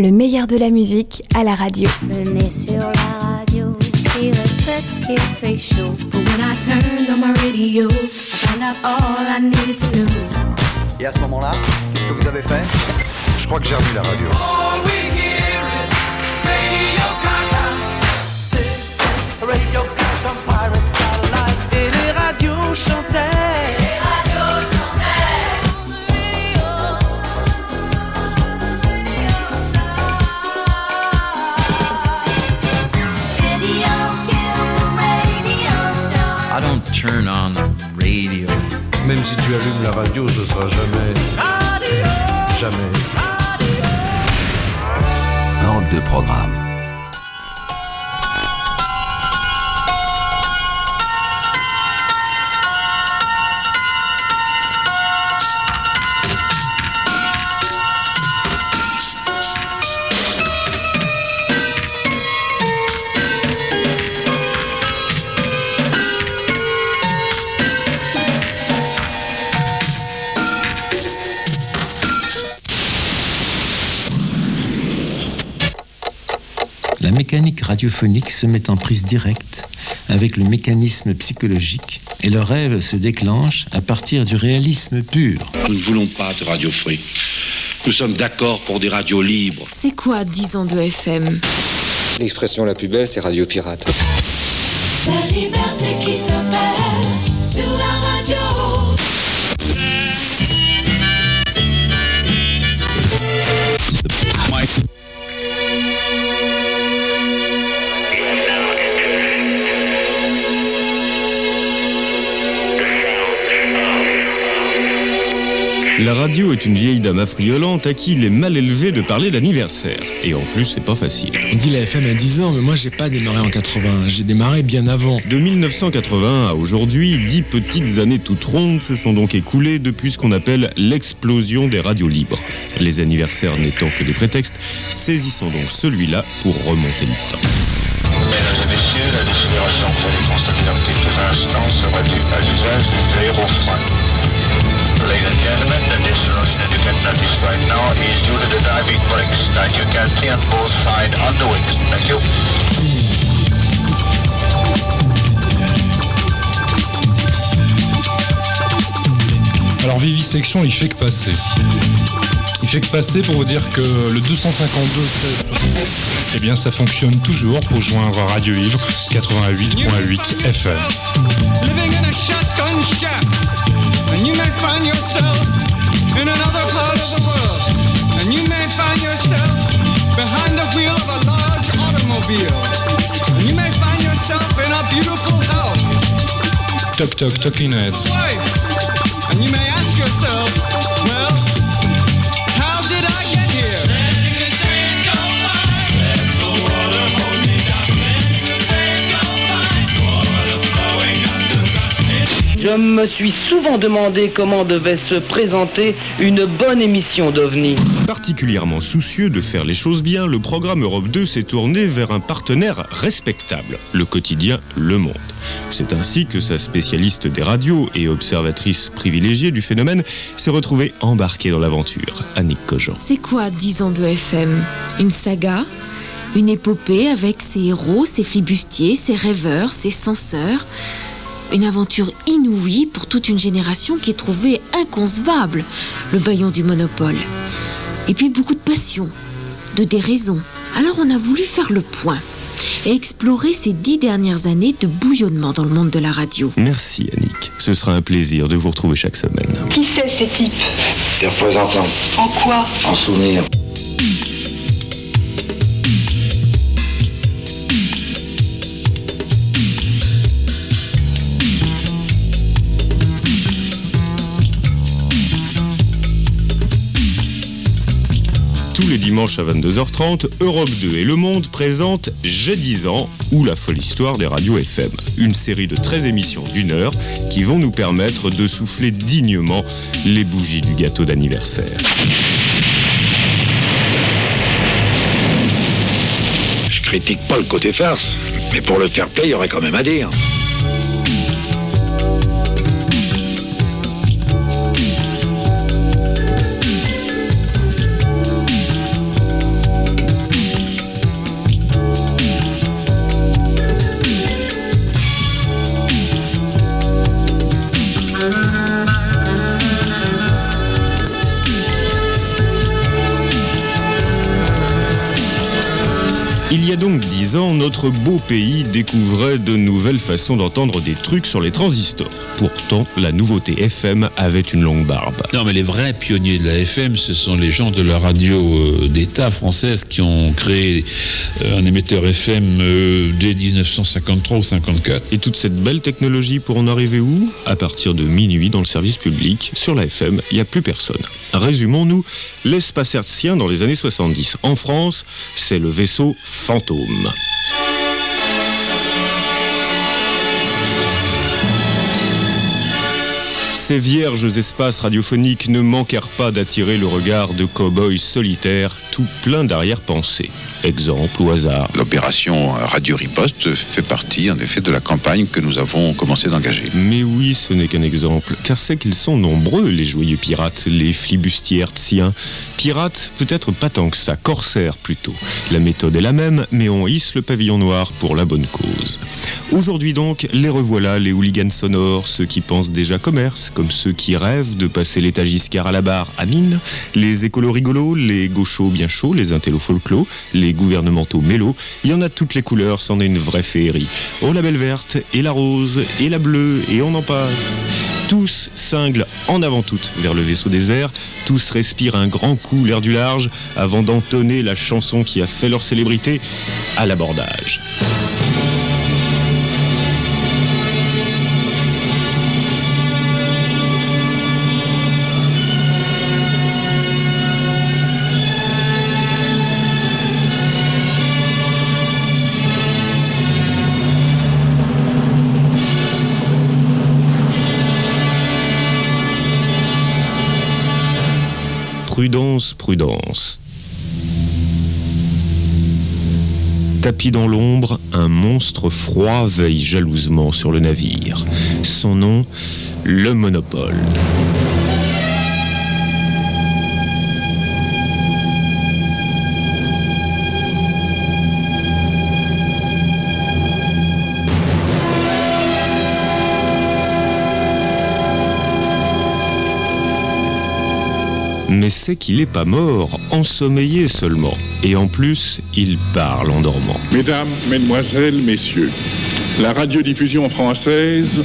le meilleur de la musique à la radio. Venez sur la radio, qui répète qu'il fait chaud. But when I turned on my radio, I found out all I needed to know. Et à ce moment-là, qu'est-ce que vous avez fait? Je crois que j'ai revu la radio. All we hear is Radio Gaga. This is Radio Gaga Pirate Satellite. Et les radios chantaient. Même si tu allumes la radio, ce sera jamais. Jamais. Europe de programme. Mécanique radiophonique se met en prise directe avec le mécanisme psychologique et le rêve se déclenche à partir du réalisme pur. Nous ne voulons pas de radio free. Nous sommes d'accord pour des radios libres. C'est quoi 10 ans de FM L'expression la plus belle, c'est radio pirate. La liberté qui t'appelle sur la La radio est une vieille dame affriolante à qui il est mal élevé de parler d'anniversaire. Et en plus, c'est pas facile. On dit la FM à 10 ans, mais moi j'ai pas démarré en 80, j'ai démarré bien avant. De 1980 à aujourd'hui, dix petites années toutes rondes se sont donc écoulées depuis ce qu'on appelle l'explosion des radios libres. Les anniversaires n'étant que des prétextes, saisissons donc celui-là pour remonter le temps. Mesdames et messieurs, la décélération que vous allez constater dans quelques instants sera due à l'usage des aérofreins. Ladies and gentlemen, the dissolution that you can notice right now is due to the diving brakes that you can see on both sides on the wings. Thank you. Alors vivisection, il fait que passer. Il fait que passer pour vous dire que le 252 eh bien ça fonctionne toujours pour joindre Radio Libre 88.8 FM. Toc toc talking heads. Wife. And you may ask yourself, well, how did I get here? Je me suis souvent demandé comment devait se présenter une bonne émission d'OVNI. Particulièrement soucieux de faire les choses bien, le programme Europe 2 s'est tourné vers un partenaire respectable, le quotidien Le Monde. C'est ainsi que sa spécialiste des radios et observatrice privilégiée du phénomène s'est retrouvée embarquée dans l'aventure, Annick Cogent. C'est quoi 10 ans de FM Une saga? Une épopée avec ses héros, ses flibustiers, ses rêveurs, ses censeurs? Une aventure inouïe pour toute une génération qui trouvait inconcevable le baillon du monopole. Et puis beaucoup de passion, de déraison. Alors on a voulu faire le point et explorer ces dix dernières années de bouillonnement dans le monde de la radio. Merci Annick, ce sera un plaisir de vous retrouver chaque semaine. Qui c'est ces types? Des représentants, En quoi? En souvenir. Tous les dimanches à 22h30, Europe 2 et Le Monde présentent J'ai 10 ans ou la folle histoire des radios FM. Une série de 13 émissions d'une heure qui vont nous permettre de souffler dignement les bougies du gâteau d'anniversaire. Je critique pas le côté farce, mais pour le fair play, il y aurait quand même à dire. Il y a donc dix ans, notre beau pays découvrait de nouvelles façons d'entendre des trucs sur les transistors. Pourtant, la nouveauté FM avait une longue barbe. Non, mais les vrais pionniers de la FM, ce sont les gens de la radio euh, d'État française qui ont créé euh, un émetteur FM euh, dès 1953 ou 54. Et toute cette belle technologie pour en arriver où? À partir de minuit dans le service public, sur la FM, il n'y a plus personne. Résumons-nous, l'espace hertzien dans les années 70. En France, c'est le vaisseau fantôme. Ces vierges espaces radiophoniques ne manquèrent pas d'attirer le regard de cow-boys solitaires, tout plein d'arrière-pensées. Exemple au hasard. L'opération Radio Riposte fait partie en effet de la campagne que nous avons commencé d'engager. Mais oui, ce n'est qu'un exemple, car c'est qu'ils sont nombreux, les joyeux pirates, les flibustiers hertziens. Pirates, peut-être pas tant que ça, corsaires plutôt. La méthode est la même, mais on hisse le pavillon noir pour la bonne cause. Aujourd'hui donc, les revoilà, les hooligans sonores, ceux qui pensent déjà commerce, comme ceux qui rêvent de passer l'état Giscard à la barre à mine, les écolos rigolos, les gauchos bien chauds, les intellos folklos, les gouvernementaux mélos, il y en a toutes les couleurs, c'en est une vraie féerie. Oh la belle verte, et la rose, et la bleue, et on en passe. Tous cinglent en avant toutes vers le vaisseau désert, tous respirent un grand coup l'air du large avant d'entonner la chanson qui a fait leur célébrité à l'abordage. Prudence, prudence. Tapis dans l'ombre, un monstre froid veille jalousement sur le navire. Son nom, le Monopole. Mais c'est qu'il n'est pas mort, ensommeillé seulement. Et en plus, il parle en dormant. Mesdames, Mesdemoiselles, Messieurs, la radiodiffusion française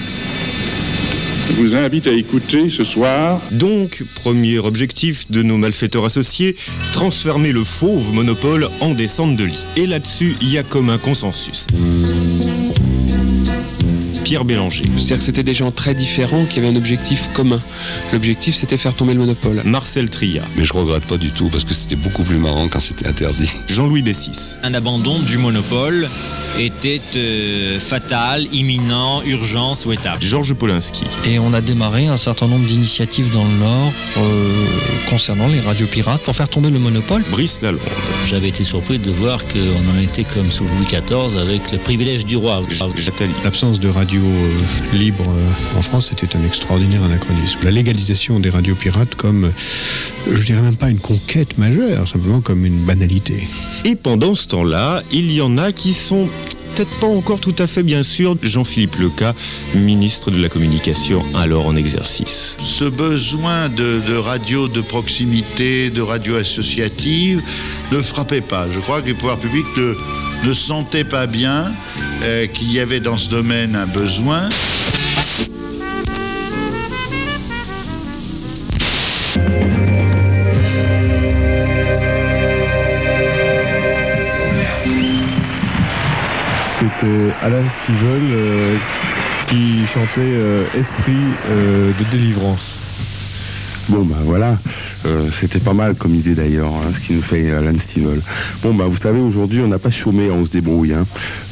vous invite à écouter ce soir. Donc, premier objectif de nos malfaiteurs associés, transformer le fauve monopole en descente de lit. Et là-dessus, il y a comme un consensus. Pierre Bélanger. C'est-à-dire que c'était des gens très différents qui avaient un objectif commun. L'objectif, c'était faire tomber le monopole. Marcel Tria. Mais je regrette pas du tout parce que c'était beaucoup plus marrant quand c'était interdit. Jean-Louis Bessis. Un abandon du monopole était euh, fatal, imminent, urgent, souhaitable. Georges Polinski. Et on a démarré un certain nombre d'initiatives dans le Nord euh, concernant les radios pirates pour faire tomber le monopole. Brice Lalonde. J'avais été surpris de voir qu'on en était comme sous Louis XIV avec le privilège du roi. L'absence de radio euh, libre euh, en France, c'était un extraordinaire anachronisme. La légalisation des radios pirates comme, euh, je dirais même pas une conquête majeure, simplement comme une banalité. Et pendant ce temps-là, il y en a qui sont peut-être pas encore tout à fait bien sûr Jean-Philippe Leca, ministre de la Communication, alors en exercice. Ce besoin de, radio de proximité, de radio associative, ne frappait pas. Je crois que les pouvoirs publics ne, ne sentaient pas bien euh, qu'il y avait dans ce domaine un besoin. C'était Alan Stivell euh, qui chantait euh, Esprit euh, de délivrance. Bon ben voilà, euh, c'était pas mal comme idée d'ailleurs, hein, ce qui nous fait Alan Stivell. Bon ben vous savez aujourd'hui on n'a pas chômé, on se débrouille. Hein.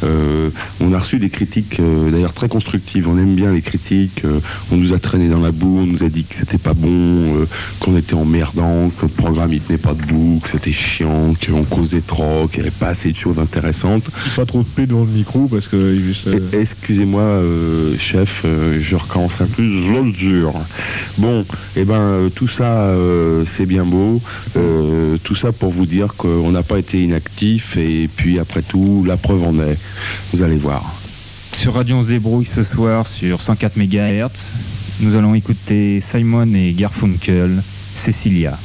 Euh, on a reçu des critiques euh, d'ailleurs très constructives, on aime bien les critiques, euh, on nous a traîné dans la boue, on nous a dit que c'était pas bon, qu'on était emmerdant, que le programme il tenait pas debout, que c'était chiant, qu'on causait trop, qu'il n'y avait pas assez de choses intéressantes. Pas trop de paix devant le micro parce que... Excusez-moi chef, je recommencerai plus, je le jure. Bon, et ben tout ça c'est bien beau, tout ça pour vous dire qu'on n'a pas été inactif et puis après tout la preuve en est. Vous allez voir. Sur Radio On se débrouille ce soir sur 104 MHz, nous allons écouter Simon et Garfunkel, Cecilia.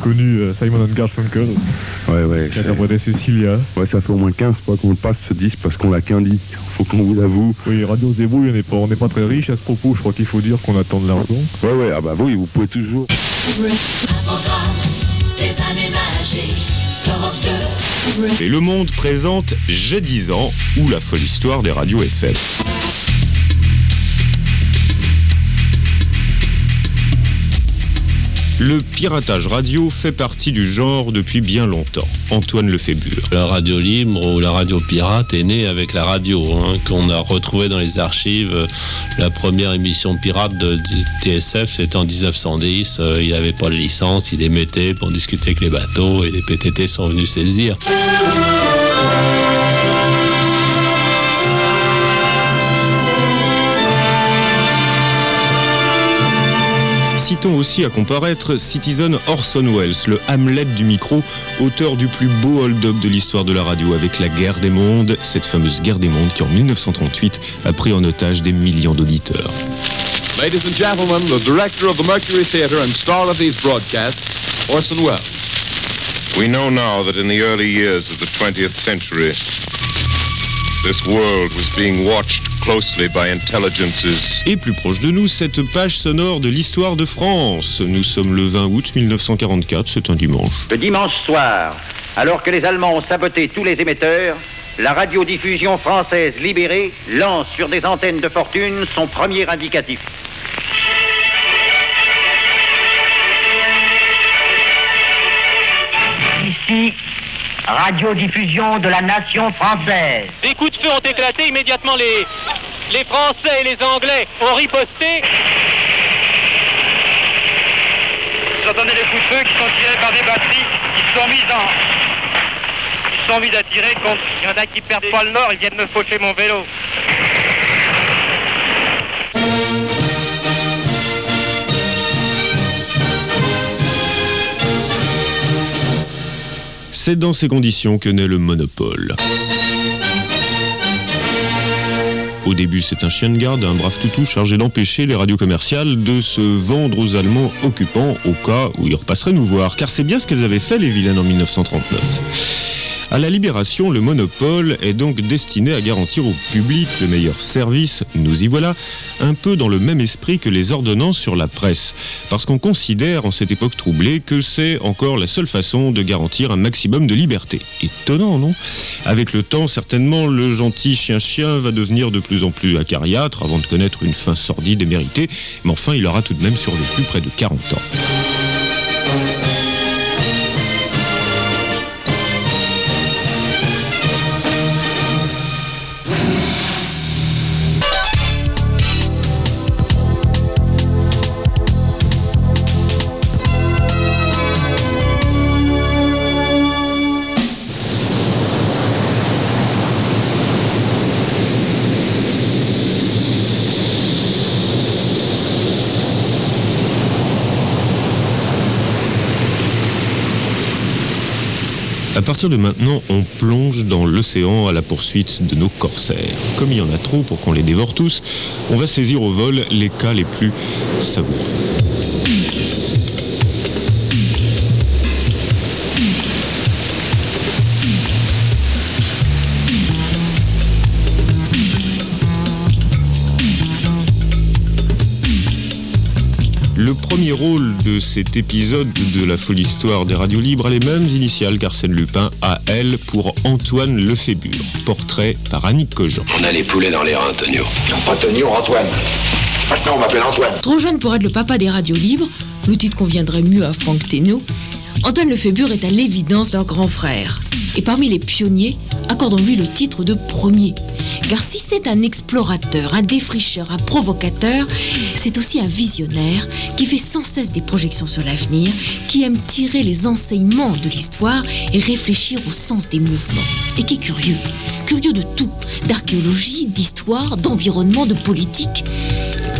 Reconnu euh, Simon and Garfunkel, Ouais, ouais. qui a interprété Cecilia. Ouais, ça fait au moins 15 fois qu'on le passe ce disque parce qu'on l'a qu'un disque. Faut qu'on vous l'avoue. Oui, Radio Zébrouille, on n'est pas, on n'est pas très riche à ce propos, je crois qu'il faut dire qu'on attend de l'argent. Ouais, ouais, ah bah oui, vous pouvez toujours. Et Le Monde présente J'ai 10 ans ou la folle histoire des radios FM. Le piratage radio fait partie du genre depuis bien longtemps. Antoine Lefébure. La radio libre ou la radio pirate est née avec la radio, hein, qu'on a retrouvée dans les archives. La première émission pirate de TSF, c'était en 1910. Euh, il n'avait pas de licence, il émettait pour discuter avec les bateaux et les PTT sont venus saisir. Citons aussi à comparaître Citizen Orson Welles, le Hamlet du micro, auteur du plus beau hold-up de l'histoire de la radio avec la guerre des mondes, cette fameuse guerre des mondes qui en 1938 a pris en otage des millions d'auditeurs. Ladies and gentlemen, the director of the Mercury Theatre and star of these broadcasts, Orson Welles. We know now that in the early years of the 20th century, this world was being watched Et plus proche de nous, cette page sonore de l'histoire de France. Nous sommes le 20 août 1944, c'est un dimanche. Le dimanche soir, alors que les Allemands ont saboté tous les émetteurs, la radiodiffusion française libérée lance sur des antennes de fortune son premier indicatif. Ici, radiodiffusion de la nation française. Des coups de feu ont éclaté immédiatement les, les Français et les Anglais ont riposté. J'entendais des coups de feu qui sont tirés par des batteries qui sont mises en... Ils sont mis à tirer contre. Il y en a qui perdent pas le nord, ils viennent me faucher mon vélo. C'est dans ces conditions que naît le monopole. Au début, c'est un chien de garde, un brave toutou chargé d'empêcher les radios commerciales de se vendre aux Allemands occupants au cas où ils repasseraient nous voir, car c'est bien ce qu'elles avaient fait les vilaines en 1939. À la Libération, le monopole est donc destiné à garantir au public le meilleur service, nous y voilà, un peu dans le même esprit que les ordonnances sur la presse, parce qu'on considère en cette époque troublée que c'est encore la seule façon de garantir un maximum de liberté. Étonnant, non? Avec le temps, certainement, le gentil chien-chien va devenir de plus en plus acariâtre avant de connaître une fin sordide et méritée, mais enfin, il aura tout de même survécu près de 40 ans. À partir de maintenant, on plonge dans l'océan à la poursuite de nos corsaires. Comme il y en a trop pour qu'on les dévore tous, on va saisir au vol les cas les plus savoureux. Le premier rôle de cet épisode de la folle histoire des radios libres a les mêmes initiales qu'Arsène Lupin a elle pour Antoine Lefébure. Portrait par Annick Cogent. On a les poulets dans les reins, Antonio. Antonio, Antoine. Maintenant, on m'appelle Antoine. Trop jeune pour être le papa des radios libres, le titre conviendrait mieux à Franck Thénault, Antoine Lefébure est à l'évidence leur grand frère. Et parmi les pionniers, accordons-lui le titre de premier. Car si c'est un explorateur, un défricheur, un provocateur, c'est aussi un visionnaire qui fait sans cesse des projections sur l'avenir, qui aime tirer les enseignements de l'histoire et réfléchir au sens des mouvements. Et qui est curieux, curieux de tout, d'archéologie, d'histoire, d'environnement, de politique.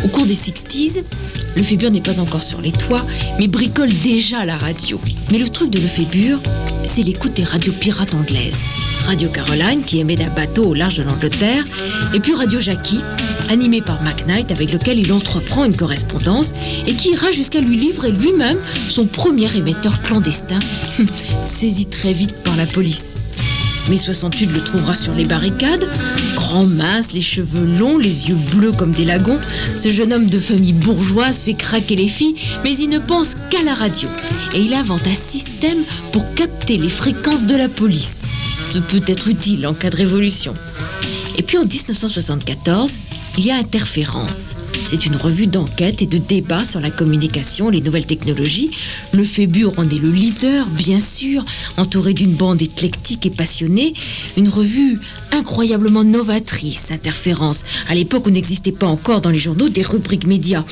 Au cours des 60s, Lefébure n'est pas encore sur les toits, mais bricole déjà la radio. Mais le truc de Lefébure, c'est l'écoute des radios pirates anglaises. Radio Caroline, qui émet d'un bateau au large de l'Angleterre, et puis Radio Jackie, animé par McKnight, avec lequel il entreprend une correspondance et qui ira jusqu'à lui livrer lui-même son premier émetteur clandestin, saisi très vite par la police. Mai 68 le trouvera sur les barricades, grand mince, les cheveux longs, les yeux bleus comme des lagons. Ce jeune homme de famille bourgeoise fait craquer les filles, mais il ne pense qu'à la radio. Et il invente un système pour capter les fréquences de la police. Ce peut être utile en cas de révolution. Et puis en 1974, il y a Interférence. C'est une revue d'enquête et de débat sur la communication, les nouvelles technologies. Le Fébur en est le leader, bien sûr, entouré d'une bande éclectique et passionnée. Une revue incroyablement novatrice, Interférence. À l'époque où n'existait pas encore dans les journaux des rubriques médias.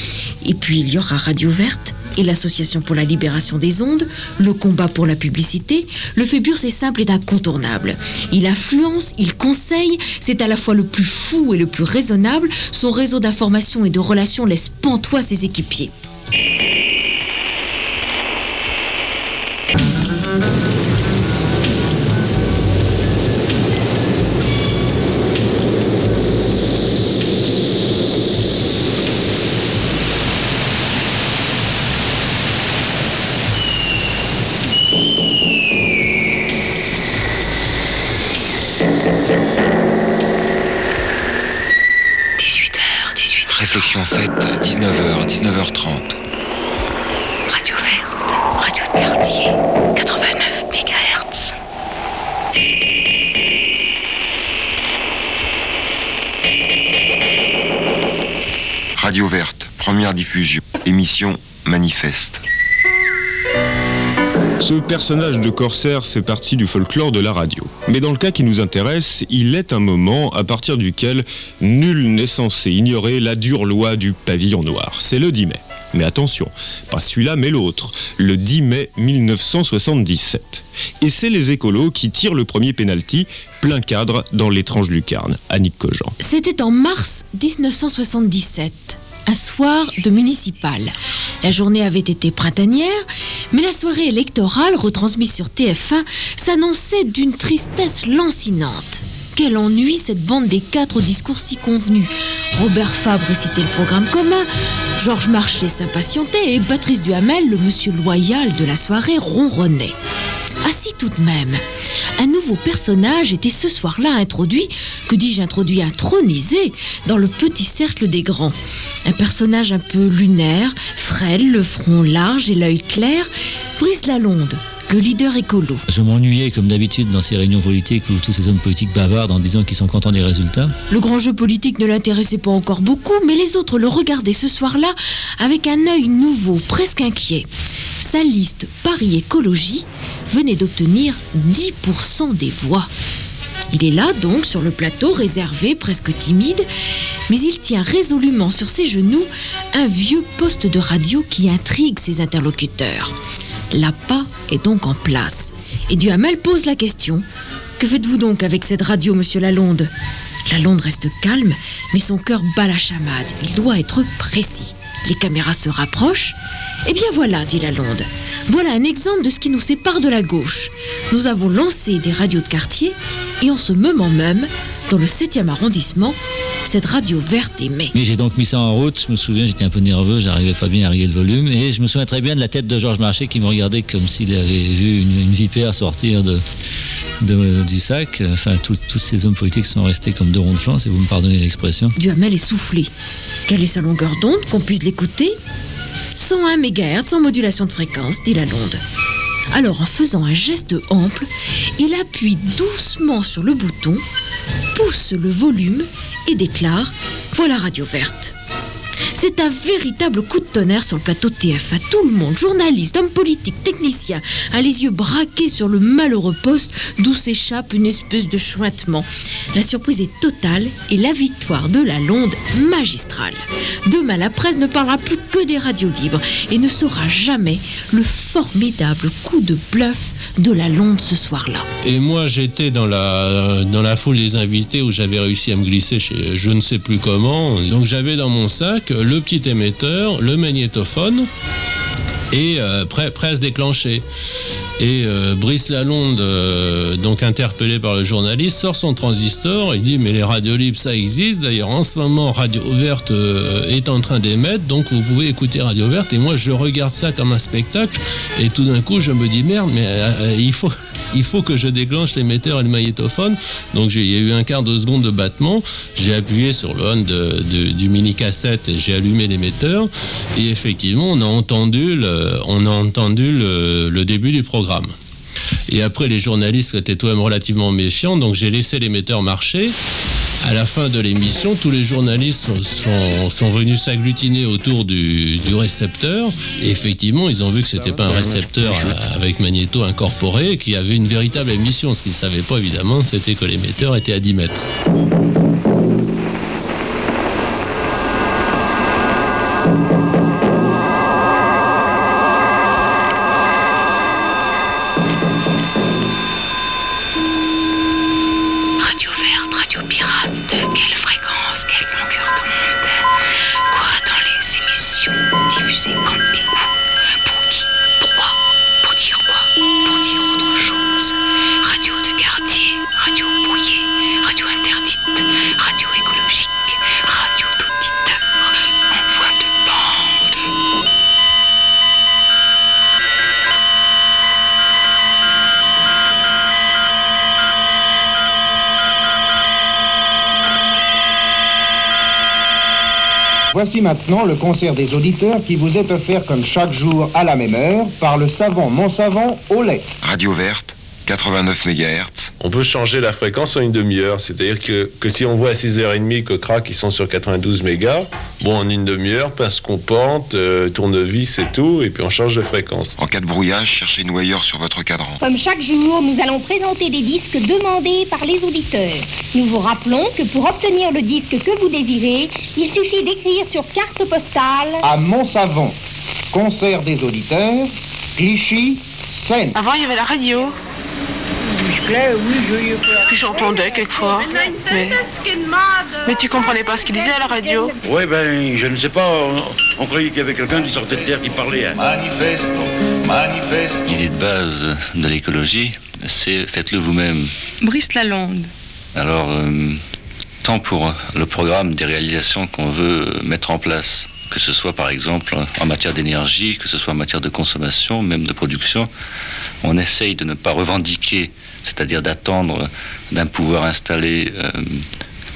Et puis il y aura Radio Verte, et l'Association pour la libération des ondes, le combat pour la publicité, le Fébur c'est simple et incontournable. Il influence, il conseille, c'est à la fois le plus fou et le plus raisonnable. Son réseau d'information et de relations laisse pantois ses équipiers. Réflexion faite, 19h, 19h30. Radio Verte, radio de quartier, 89 MHz. Radio Verte, première diffusion. Émission Manifeste. Ce personnage de corsaire fait partie du folklore de la radio. Mais dans le cas qui nous intéresse, il est un moment à partir duquel nul n'est censé ignorer la dure loi du pavillon noir. C'est le 10 mai. Mais attention, pas celui-là mais l'autre, le 10 mai 1977. Et c'est les écolos qui tirent le premier pénalty plein cadre dans l'étrange lucarne. Annick Cogent. C'était en mars 1977 un soir de municipal. La journée avait été printanière, mais la soirée électorale, retransmise sur TF1, s'annonçait d'une tristesse lancinante. Quel ennui cette bande des quatre discours si convenu. Robert Fabre récitait le programme commun, Georges Marchais s'impatientait et Patrice Duhamel, le monsieur loyal de la soirée, ronronnait. Assis tout de même, un nouveau personnage était ce soir-là introduit, que dis-je introduit, intronisé dans le petit cercle des grands. Un personnage un peu lunaire, frêle, le front large et l'œil clair, Brice Lalonde, le leader écolo. Je m'ennuyais comme d'habitude dans ces réunions politiques où tous ces hommes politiques bavardent en disant qu'ils sont contents des résultats. Le grand jeu politique ne l'intéressait pas encore beaucoup, mais les autres le regardaient ce soir-là avec un œil nouveau, presque inquiet. Sa liste Paris Écologie venait d'obtenir 10% des voix. Il est là donc sur le plateau, réservé, presque timide, mais il tient résolument sur ses genoux un vieux poste de radio qui intrigue ses interlocuteurs. L'appât est donc en place. Et Duhamel pose la question. Que faites-vous donc avec cette radio, monsieur Lalonde? Lalonde reste calme, mais son cœur bat la chamade. Il doit être précis. Les caméras se rapprochent. Eh bien voilà, dit Lalonde. Voilà un exemple de ce qui nous sépare de la gauche. Nous avons lancé des radios de quartier et en ce moment même, dans le 7e arrondissement, cette radio verte émet. Mais j'ai donc mis ça en route. Je me souviens, j'étais un peu nerveux, j'arrivais pas bien à régler le volume. Et je me souviens très bien de la tête de Georges Marchais qui me regardait comme s'il avait vu une, une vipère sortir de, de- du sac. Enfin, tous- tous ces hommes politiques sont restés comme deux ronds de flanc, si vous me pardonnez l'expression. Duhamel est soufflé. Quelle est sa longueur d'onde qu'on puisse l'écouter? 101 MHz sans modulation de fréquence, dit Lalonde. Alors, en faisant un geste ample, il appuie doucement sur le bouton, pousse le volume et déclare Voilà Radio Verte. C'est un véritable coup de tonnerre sur le plateau TF1. Tout le monde, journalistes, hommes politiques, techniciens, a les yeux braqués sur le malheureux poste d'où s'échappe une espèce de chointement. La surprise est totale et la victoire de la Londe magistrale. Demain, la presse ne parlera plus que des radios libres et ne saura jamais le formidable coup de bluff de la Londe ce soir-là. Et moi, j'étais dans la, dans la foule des invités où j'avais réussi à me glisser chez je ne sais plus comment. Donc j'avais dans mon sac le petit émetteur, le magnétophone et euh, prêt, à se déclencher. Et euh, Brice Lalonde, euh, donc interpellé par le journaliste, sort son transistor et dit mais les radios libres ça existe. D'ailleurs en ce moment Radio Verte euh, est en train d'émettre, donc vous pouvez écouter Radio Verte. Et moi je regarde ça comme un spectacle et tout d'un coup je me dis merde mais il faut il faut que je déclenche l'émetteur et le magnétophone. Donc il y a eu un quart de seconde de battement. J'ai appuyé sur le on du mini cassette et j'ai allumé l'émetteur. Et effectivement, on a entendu le, on a entendu le, début du programme. Et après, les journalistes étaient tout de même relativement méfiants, donc j'ai laissé l'émetteur marcher. À la fin de l'émission, tous les journalistes sont, venus s'agglutiner autour du, récepteur. Et effectivement, ils ont vu que c'était pas un récepteur avec magnéto incorporé, qu'il y avait une véritable émission. Ce qu'ils ne savaient pas, évidemment, c'était que l'émetteur était à 10 mètres. Concert des auditeurs qui vous est offert comme chaque jour à la même heure par le savant Monsavant au lait. Radio Verte, 89 MHz. On peut changer la fréquence en une demi-heure, c'est-à-dire que, que si on voit à 6h30 que crack ils sont sur 92 mégas, bon en une demi-heure, pince compante, euh, tournevis et tout, et puis on change de fréquence. En cas de brouillage, cherchez nous ailleurs sur votre cadran. Comme chaque jour, nous allons présenter des disques demandés par les auditeurs. Nous vous rappelons que pour obtenir le disque que vous désirez, il suffit d'écrire sur carte postale À Monsavant, concert des auditeurs, Clichy, Seine. Avant, il y avait la radio. Puis j'entendais quelquefois. Mais... mais tu comprenais pas ce qu'il disait à la radio. Oui, ben, je ne sais pas. On, on croyait qu'il y avait quelqu'un qui sortait de terre qui parlait. hein. Manifeste, manifeste. L'idée de base de l'écologie, c'est faites-le vous-même. Brice Lalonde. Alors, euh, tant pour le programme des réalisations qu'on veut mettre en place, que ce soit par exemple en matière d'énergie, que ce soit en matière de consommation, même de production, on essaye de ne pas revendiquer, c'est-à-dire d'attendre d'un pouvoir installé euh,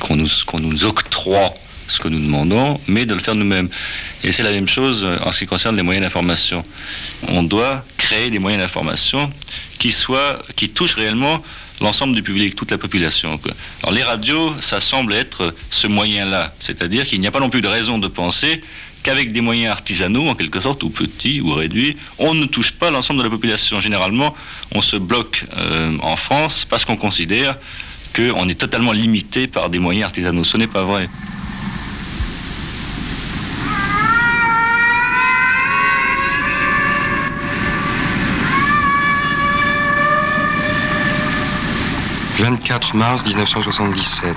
qu'on nous, nous octroie ce que nous demandons, mais de le faire nous-mêmes. Et c'est la même chose en ce qui concerne les moyens d'information. On doit créer des moyens d'information qui qui touchent réellement l'ensemble du public, toute la population. Alors les radios, ça semble être ce moyen-là, c'est-à-dire qu'il n'y a pas non plus de raison de penser qu'avec des moyens artisanaux, en quelque sorte, ou petits ou réduits, on ne touche pas l'ensemble de la population. Généralement, on se bloque euh, en France parce qu'on considère qu'on est totalement limité par des moyens artisanaux. Ce n'est pas vrai. « 24 mars 1977.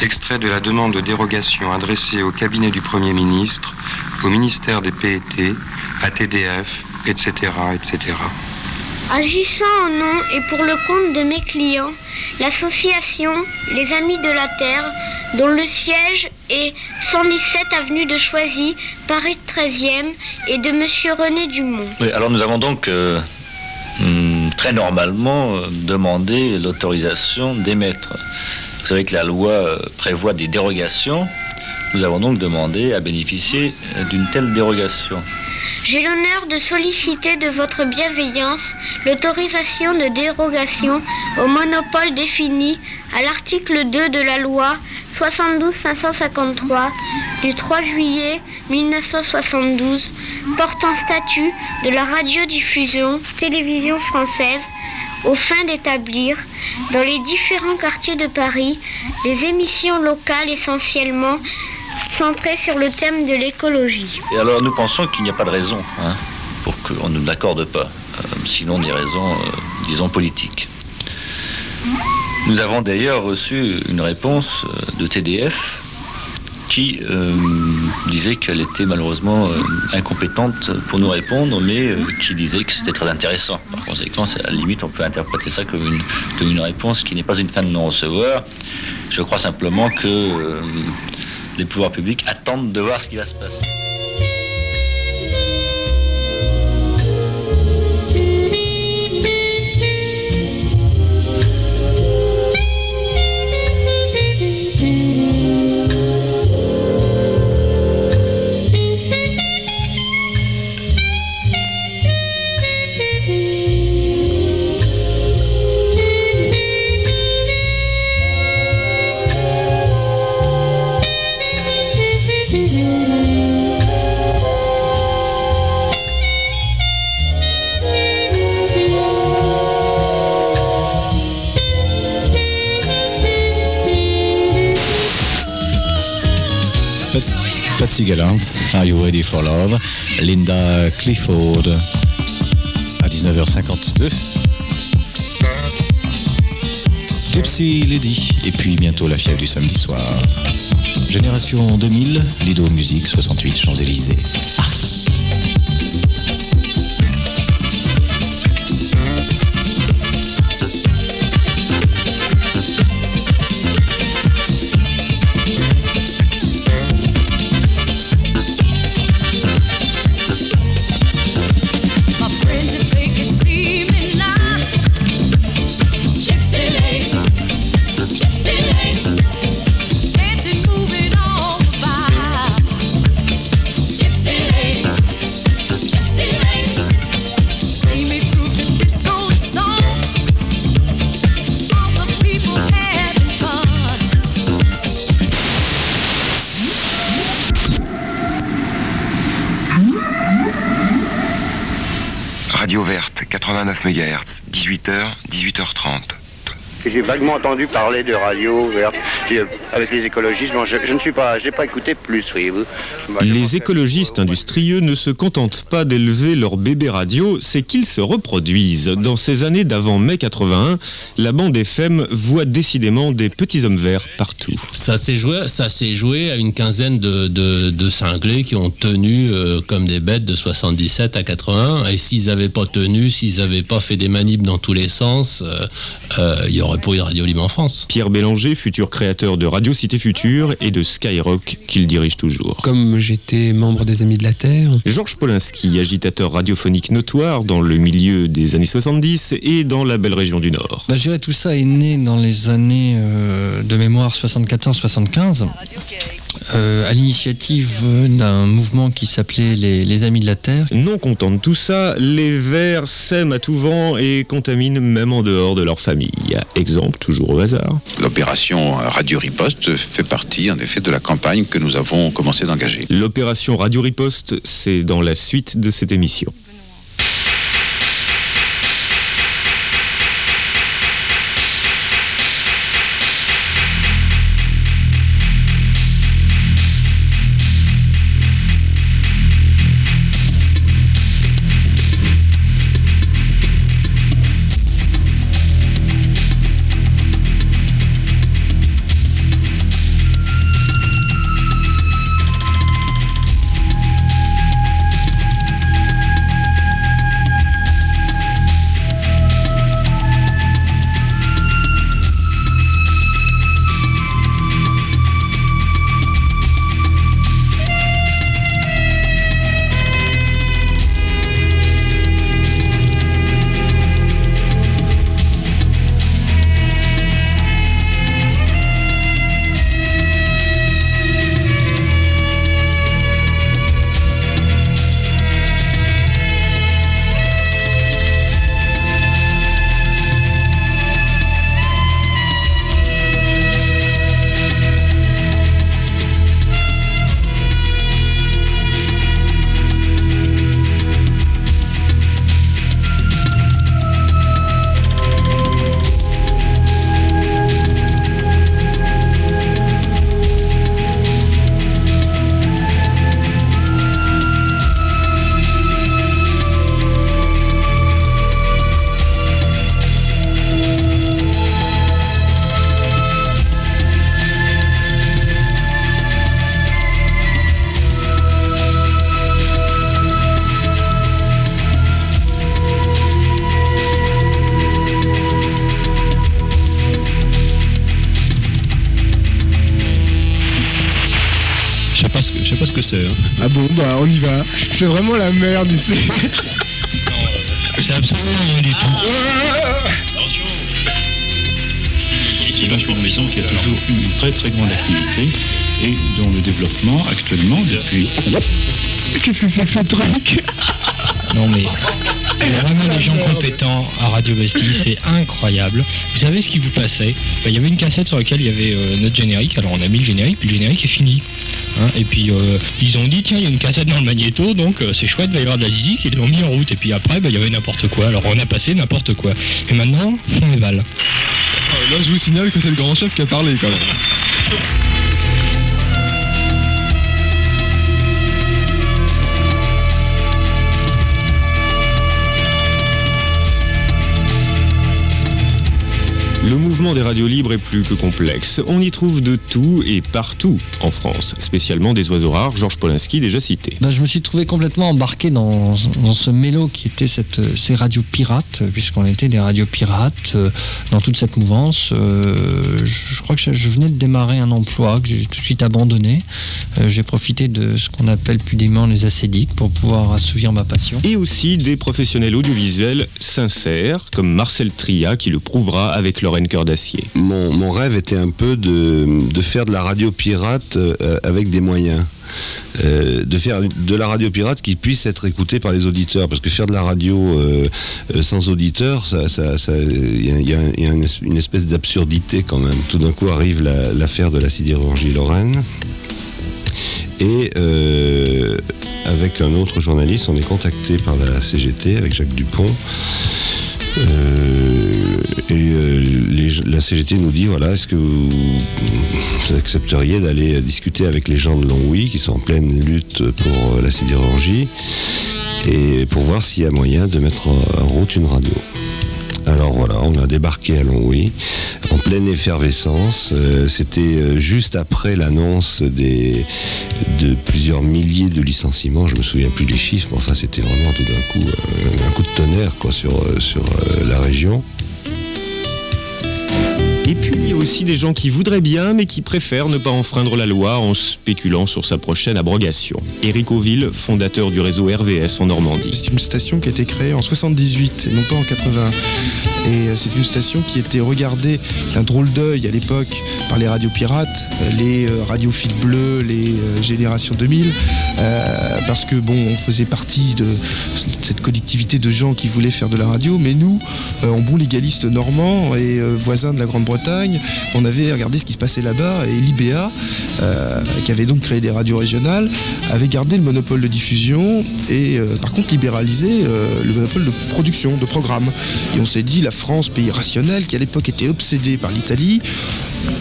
Extrait de la demande de dérogation adressée au cabinet du Premier ministre, au ministère des PET, à TDF, etc., etc. Agissant en nom et pour le compte de mes clients, l'association Les Amis de la Terre, dont le siège est 117 avenue de Choisy, Paris 13e, et de Monsieur René Dumont. Oui, alors nous avons donc euh, hum, très normalement euh, demandé l'autorisation d'émettre. Vous savez que la loi euh, prévoit des dérogations. Nous avons donc demandé à bénéficier euh, d'une telle dérogation. J'ai l'honneur de solliciter de votre bienveillance l'autorisation de dérogation au monopole défini à l'article 2 de la loi 72-553 du 3 juillet 1972 portant statut de la radiodiffusion télévision française aux fins d'établir dans les différents quartiers de Paris des émissions locales essentiellement centrées sur le thème de l'écologie. Et alors nous pensons qu'il n'y a pas de raison hein, pour qu'on ne l'accorde pas, euh, sinon des raisons, euh, disons, politiques. Nous avons d'ailleurs reçu une réponse euh, de TDF qui euh, disait qu'elle était malheureusement euh, incompétente pour nous répondre, mais euh, qui disait que c'était très intéressant. Par conséquent, à la limite, on peut interpréter ça comme une, comme une réponse qui n'est pas une fin de non-recevoir. Je crois simplement que les pouvoirs publics attendent de voir ce qui va se passer. Gallant, Are You Ready for Love? Linda Clifford à 19h52. Gypsy Lady et puis bientôt la fièvre du samedi soir. Génération 2000, Lido Musique 68 Champs-Élysées. Radio Verte, 89 MHz, 18h, 18h30. J'ai vaguement entendu parler de radio verte euh, avec les écologistes. Bon, je, je ne suis pas, j'ai pas écouté plus, oui. Moi, je Les écologistes industrieux ne se contentent pas d'élever leur bébé radio, c'est qu'ils se reproduisent. Dans ces années d'avant mai 81, la bande FM voit décidément des petits hommes verts partout. Ça s'est joué, ça s'est joué à une quinzaine de, de- de cinglés qui ont tenu euh, comme des bêtes de 77 à 81. Et s'ils n'avaient pas tenu, s'ils n'avaient pas fait des manips dans tous les sens, euh, euh, il y aurait de Radio Libre en France. Pierre Bélanger, futur créateur de Radio Cité Future et de Skyrock, qu'il dirige toujours. Comme j'étais membre des Amis de la Terre. Georges Polinski, agitateur radiophonique notoire dans le milieu des années 70 et dans la belle région du Nord. Bah, je dirais tout ça est né dans les années euh, de mémoire 74-75. Euh, à l'initiative euh, d'un mouvement qui s'appelait les, les Amis de la Terre. Non content de tout ça, les Verts sèment à tout vent et contaminent même en dehors de leur famille. Exemple, toujours au hasard. L'opération Radio Riposte fait partie en effet de la campagne que nous avons commencé d'engager. L'opération Radio Riposte, c'est dans la suite de cette émission. Hein. Ah bon, bah on y va. C'est vraiment la merde ici. C'est absolument rien du tout. C'est vachement une maison qui a toujours eu une très très grande activité et dont le développement actuellement depuis... Qu'est-ce que c'est que ce truc Non mais il y a vraiment des gens compétents à Radio Bastille, c'est incroyable. Vous savez ce qui vous passait? Ben, Il y avait une cassette sur laquelle il y avait euh, notre générique, alors on a mis le générique, puis le générique est fini. Hein, et puis euh, ils ont dit tiens il y a une cassette dans le magnéto, donc euh, c'est chouette, il va y avoir de la zizik, ils l'ont mis en route. Et puis après ben, il y avait n'importe quoi, alors on a passé n'importe quoi. Et maintenant, on est val. Là je vous signale que c'est le grand chef qui a parlé quand même. Le mouvement des radios libres est plus que complexe. On y trouve de tout et partout en France, spécialement des oiseaux rares, Georges Polinski déjà cité. Ben, je me suis trouvé complètement embarqué dans, dans ce mélo qui était cette, ces radios pirates, puisqu'on était des radios pirates euh, dans toute cette mouvance. Euh, je, crois que je, je venais de démarrer un emploi que j'ai tout de suite abandonné. Euh, j'ai profité de ce qu'on appelle pudimment les acédiques pour pouvoir assouvir ma passion. Et aussi des professionnels audiovisuels sincères, comme Marcel Tria qui le prouvera avec Cœur d'Acier. Mon, rêve était un peu de, faire de la radio pirate euh, avec des moyens. Euh, de faire de la radio pirate qui puisse être écoutée par les auditeurs parce que faire de la radio euh, sans auditeurs ça ça- il y a, il il une es- une espèce d'absurdité quand même tout d'un coup arrive la- l'affaire de la sidérurgie Lorraine et avec un autre journaliste on est contacté par la CGT avec Jacques Dupont et euh, la CGT nous dit voilà, est-ce que vous, accepteriez d'aller discuter avec les gens de Longwy qui sont en pleine lutte pour euh, la sidérurgie et pour voir s'il y a moyen de mettre en route une radio? Alors voilà, on a débarqué à Longwy en pleine effervescence. Euh, C'était euh, juste après l'annonce de plusieurs milliers de licenciements. Je me souviens plus des chiffres, mais enfin c'était vraiment tout d'un coup euh, un coup de tonnerre sur la région. Et puis il y a aussi des gens qui voudraient bien mais qui préfèrent ne pas enfreindre la loi en spéculant sur sa prochaine abrogation. Éric Auville, fondateur du réseau RVS en Normandie. C'est une station qui a été créée en 78 et non pas en 80. Et euh, c'est une station qui était regardée d'un drôle d'œil à l'époque par les radios pirates, euh, les euh, radios fil bleu, les générations 2000, euh, parce que bon, on faisait partie de cette collectivité de gens qui voulaient faire de la radio, mais nous, en bon légaliste normand et euh, voisin de la Grande-Bretagne, on avait regardé ce qui se passait là-bas et l'IBA, qui avait donc créé des radios régionales, avait gardé le monopole de diffusion et par contre libéralisé le monopole de production, de programme. Et on s'est dit, la France, pays rationnel, qui à l'époque était obsédé par l'Italie,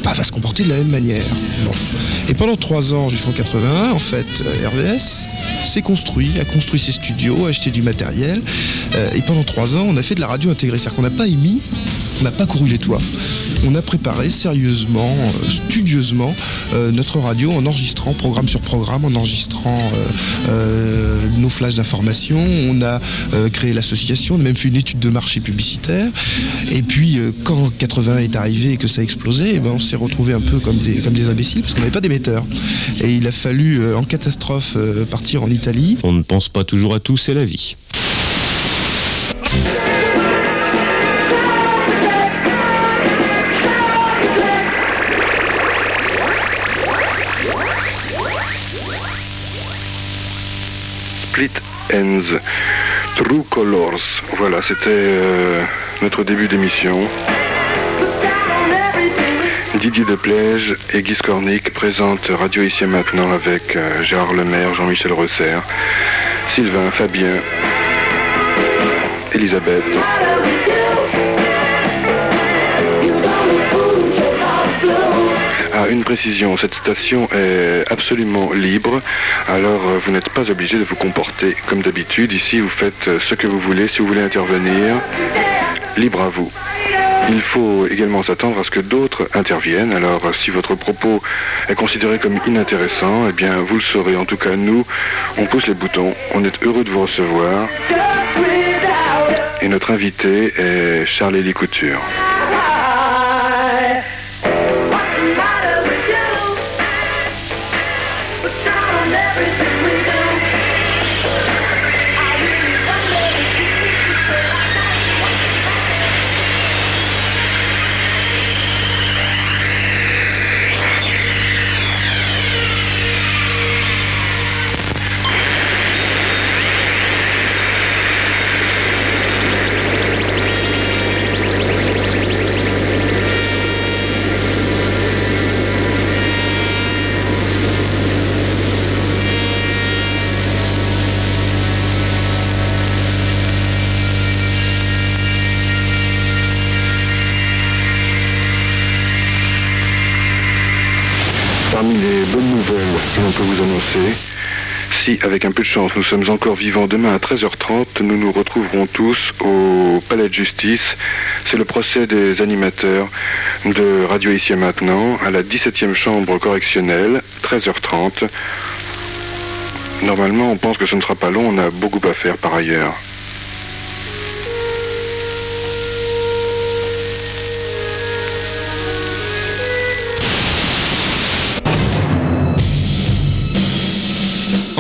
bah, va se comporter de la même manière. Et pendant trois ans, jusqu'en 81, en fait, euh, RVS s'est construit, a construit ses studios, a acheté du matériel. euh, et pendant trois ans, on a fait de la radio intégrée. C'est-à-dire qu'on n'a pas émis, n'a pas couru les toits. On a préparé sérieusement, euh, studieusement, euh, notre radio en enregistrant programme sur programme, en enregistrant euh, nos flashs d'information. On a créé l'association, on a même fait une étude de marché publicitaire. Et puis, quand 80 est arrivé et que ça a explosé, eh ben, on s'est retrouvé un peu comme des, comme des imbéciles parce qu'on n'avait pas d'émetteur. Et il a fallu, en catastrophe, partir en Italie. On ne pense pas toujours à tout, c'est la vie. True Colors. Voilà, c'était euh, notre début d'émission. Didier Deplège et Guy Scornic présentent Radio Ici et Maintenant avec euh, Gérard Lemaire, Jean-Michel Rosser, Sylvain, Fabien, Elisabeth. Ah, une précision, cette station est absolument libre, alors euh, vous n'êtes pas obligé de vous comporter comme d'habitude. Ici, vous faites euh, ce que vous voulez. Si vous voulez intervenir, libre à vous. Il faut également s'attendre à ce que d'autres interviennent. Alors, euh, si votre propos est considéré comme inintéressant, eh bien, vous le saurez. En tout cas, nous, on pousse les boutons. On est heureux de vous recevoir. Et notre invité est Charles-Élie Couture. Bonnes nouvelles que l'on peut vous annoncer, si avec un peu de chance nous sommes encore vivants demain à 13h30, nous nous retrouverons tous au Palais de Justice. C'est le procès des animateurs de Radio Ici et Maintenant à la 17e chambre correctionnelle, 13h30. Normalement, on pense que ce ne sera pas long, on a beaucoup à faire par ailleurs.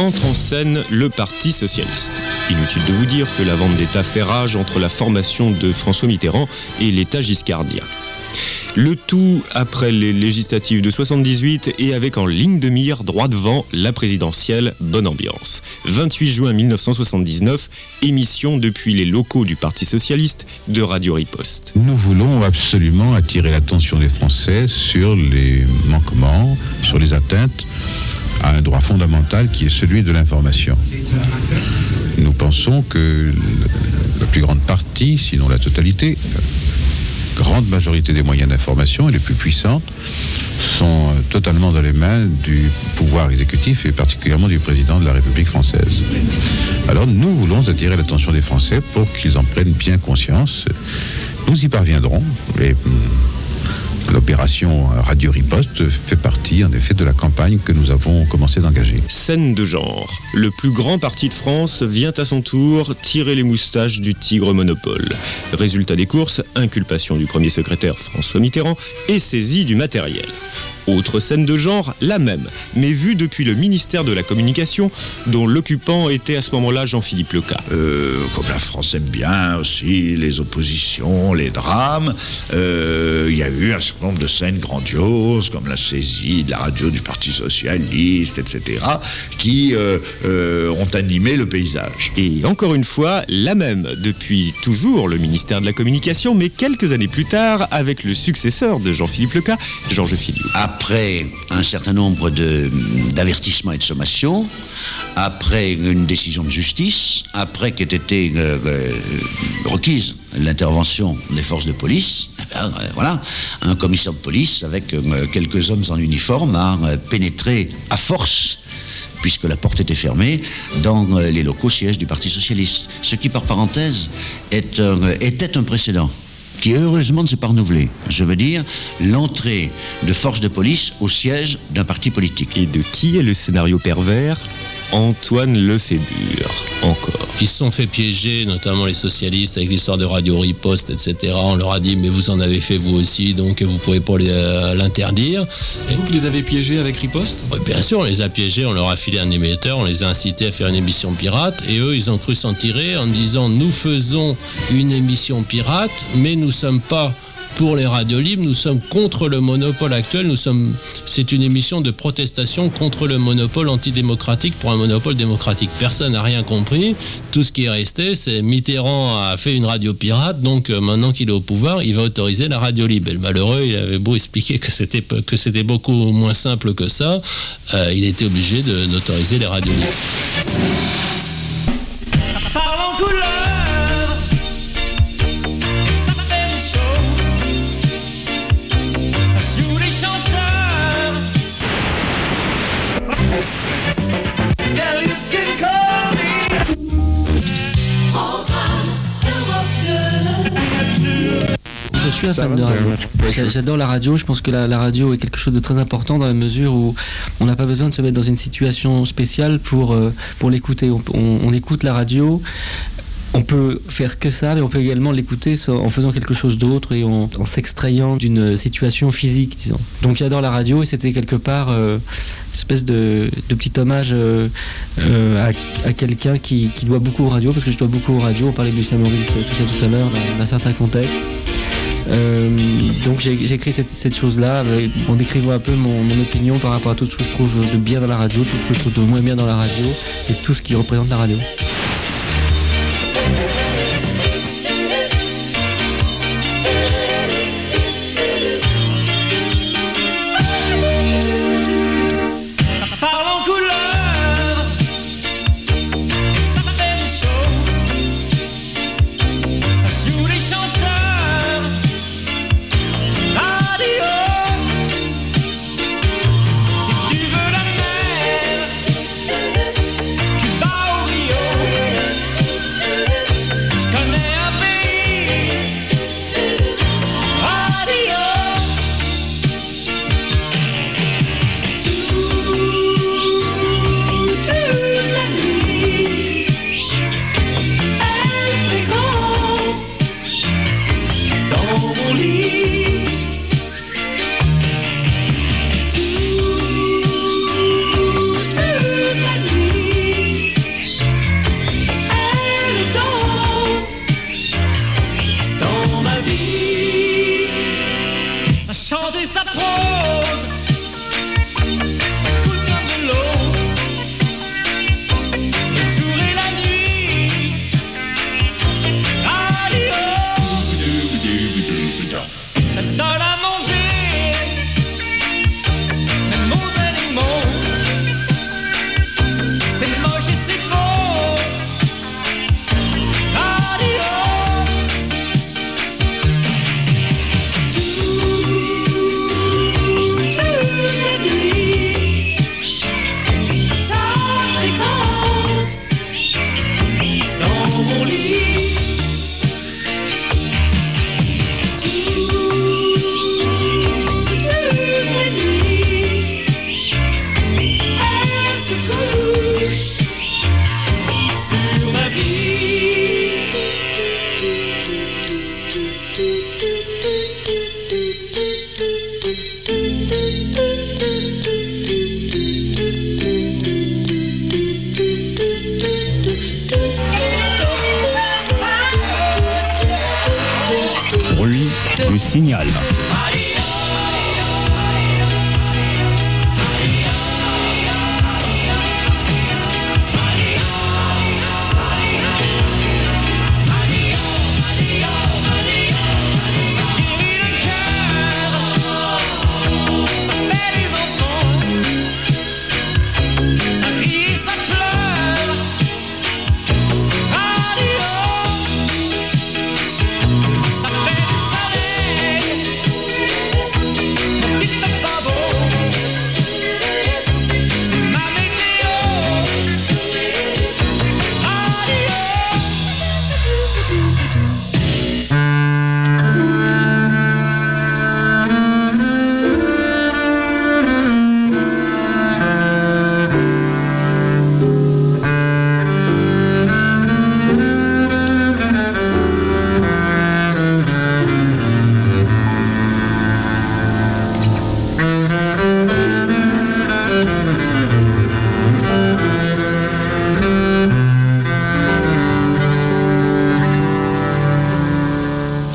Entre en scène le Parti socialiste. Inutile de vous dire que la vente d'État fait rage entre la formation de François Mitterrand et l'État giscardien. Le tout après les législatives de 78 et avec en ligne de mire droit devant la présidentielle Bonne Ambiance. 28 juin 1979, émission depuis les locaux du Parti Socialiste de Radio Riposte. Nous voulons absolument attirer l'attention des Français sur les manquements, sur les atteintes à un droit fondamental qui est celui de l'information. Nous pensons que la plus grande partie, sinon la totalité, grande majorité des moyens d'information et les plus puissantes sont totalement dans les mains du pouvoir exécutif et particulièrement du président de la République française. Alors nous voulons attirer l'attention des Français pour qu'ils en prennent bien conscience. Nous y parviendrons. Et, L'opération Radio Riposte fait partie en effet de la campagne que nous avons commencé d'engager. Scène de genre. Le plus grand parti de France vient à son tour tirer les moustaches du tigre monopole. Résultat des courses, inculpation du premier secrétaire François Mitterrand et saisie du matériel. Autre scène de genre, la même, mais vue depuis le ministère de la Communication, dont l'occupant était à ce moment-là Jean-Philippe Leca. Euh, comme la France aime bien aussi les oppositions, les drames, euh, il y a eu un certain nombre de scènes grandioses, comme la saisie de la radio du Parti Socialiste, etc., qui euh, ont animé le paysage. Et encore une fois, la même, depuis toujours le ministère de la Communication, mais quelques années plus tard, avec le successeur de Jean-Philippe Leca, Georges Filiou. Après un certain nombre d'avertissements et de sommations, après une décision de justice, après qu'ait été euh, euh, requise l'intervention des forces de police, eh ben, euh, voilà, un commissaire de police avec quelques hommes en uniforme a pénétré à force puisque la porte était fermée, dans les locaux sièges du Parti Socialiste. Ce qui, par parenthèse, était un précédent qui heureusement ne s'est pas renouvelé. Je veux dire, l'entrée de forces de police au siège d'un parti politique. Et de qui est le scénario pervers? Antoine Lefébure, encore. Ils se sont fait piéger, notamment les socialistes, avec l'histoire de Radio Riposte, etc. On leur a dit, mais vous en avez fait vous aussi, donc vous pouvez pas les, euh, l'interdire. C'est vous qui les avez piégés avec Riposte? Ouais, Bien sûr, on les a piégés, on leur a filé un émetteur, on les a incités à faire une émission pirate, et eux, ils ont cru s'en tirer en disant nous faisons une émission pirate, mais nous sommes pas pour les radios libres, nous sommes contre le monopole actuel, nous sommes, c'est une émission de protestation contre le monopole antidémocratique pour un monopole démocratique. Personne n'a rien compris. Tout ce qui est resté, c'est Mitterrand a fait une radio pirate, donc euh, maintenant qu'il est au pouvoir, il va autoriser la radio libre. Et le malheureux, il avait beau expliquer que c'était que c'était beaucoup moins simple que ça, euh, il était obligé d'autoriser les radios libres. Suis un fan de radio. J'a- J'adore la radio. Je pense que la, la radio est quelque chose de très important dans la mesure où on n'a pas besoin de se mettre dans une situation spéciale pour, euh, pour l'écouter. On, on- on écoute la radio. On peut faire que ça, mais on peut également l'écouter en faisant quelque chose d'autre et en, en s'extrayant d'une situation physique, disons. Donc j'adore la radio et c'était quelque part euh, une espèce de, de petit hommage euh, euh, à, à quelqu'un qui, qui doit beaucoup aux radios, parce que je dois beaucoup aux radios. On parlait de Lucien Maurice tout ça tout à l'heure, dans, dans un certain contexte. Euh, donc j'ai écrit cette, cette chose-là euh, en décrivant un peu mon opinion par rapport à tout ce que je trouve de bien dans la radio, tout ce que je trouve de moins bien dans la radio et tout ce qui représente la radio.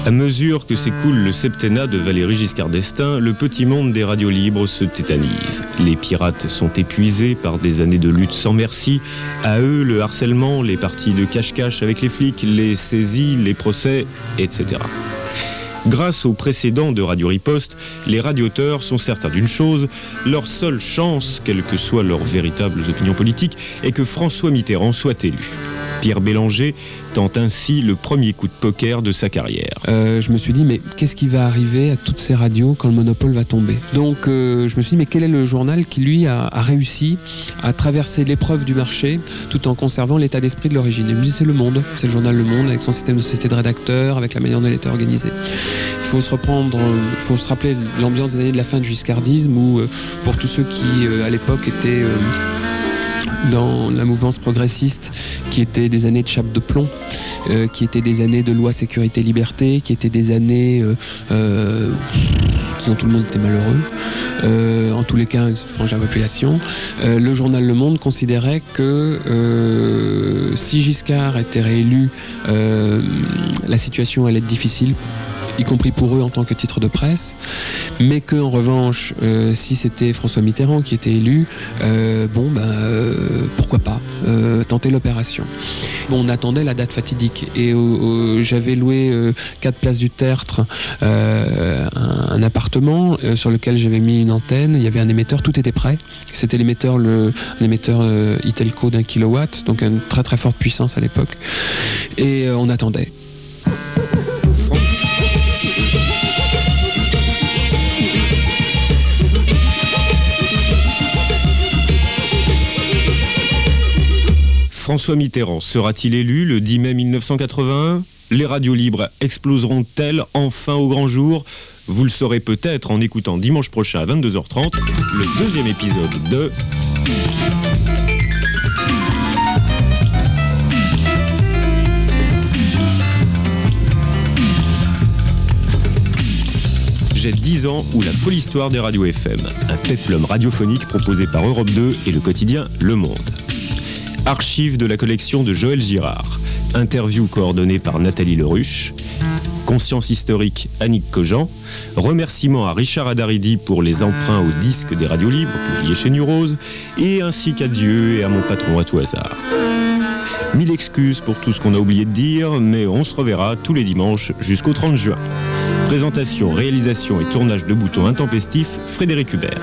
À mesure que s'écoule le septennat de Valéry Giscard d'Estaing, le petit monde des radios libres se tétanise. Les pirates sont épuisés par des années de lutte sans merci. À eux, le harcèlement, les parties de cache-cache avec les flics, les saisies, les procès, etc. Grâce aux précédents de Radio Riposte, les radioteurs sont certains d'une chose, leur seule chance, quelles que soient leurs véritables opinions politiques, est que François Mitterrand soit élu. Pierre Bélanger tente ainsi le premier coup de poker de sa carrière. Euh, je me suis dit, mais qu'est-ce qui va arriver à toutes ces radios quand le monopole va tomber? Donc, euh, je me suis dit, mais quel est le journal qui, lui, a, réussi à traverser l'épreuve du marché tout en conservant l'état d'esprit de l'origine? Et me c'est Le Monde. C'est le journal Le Monde avec son système de société de rédacteurs, avec la manière dont il était organisé. Il faut se reprendre, il faut se rappeler l'ambiance des années de la fin du giscardisme où, euh, pour tous ceux qui, à l'époque, étaient. Dans la mouvance progressiste, qui étaient des années de chape de plomb, euh, qui étaient des années de loi sécurité-liberté, qui étaient des années euh, euh, dont tout le monde était malheureux, euh, en tous les cas frange la population. Le journal Le Monde considérait que si Giscard était réélu, la situation allait être difficile y compris pour eux en tant que titre de presse, mais que en revanche, euh, si c'était François Mitterrand qui était élu, euh, bon ben euh, pourquoi pas tenter l'opération. Bon, on attendait la date fatidique et j'avais loué quatre places du Tertre, un, appartement sur lequel j'avais mis une antenne. Il y avait un émetteur, tout était prêt. C'était l'émetteur, le un émetteur Itelco d'un kilowatt, donc une très très forte puissance à l'époque. Et on attendait. François Mitterrand sera-t-il élu le 10 mai 1981 Les radios libres exploseront-elles enfin au grand jour? Vous le saurez peut-être en écoutant dimanche prochain à 22h30 le deuxième épisode de J'ai 10 ans ou la folle histoire des radios FM, un peplum radiophonique proposé par Europe 2 et le quotidien Le Monde. Archives de la collection de Joël Girard. Interview coordonnée par Nathalie Leruche. Conscience historique Annick Cogent. Remerciements à Richard Adaridi pour les emprunts au disque des radios libres publiés chez Nurose. Et ainsi qu'à Dieu et à mon patron à tout hasard. Mille excuses pour tout ce qu'on a oublié de dire, mais on se reverra tous les dimanches jusqu'au 30 juin. Présentation, réalisation et tournage de boutons intempestifs, Frédéric Hubert.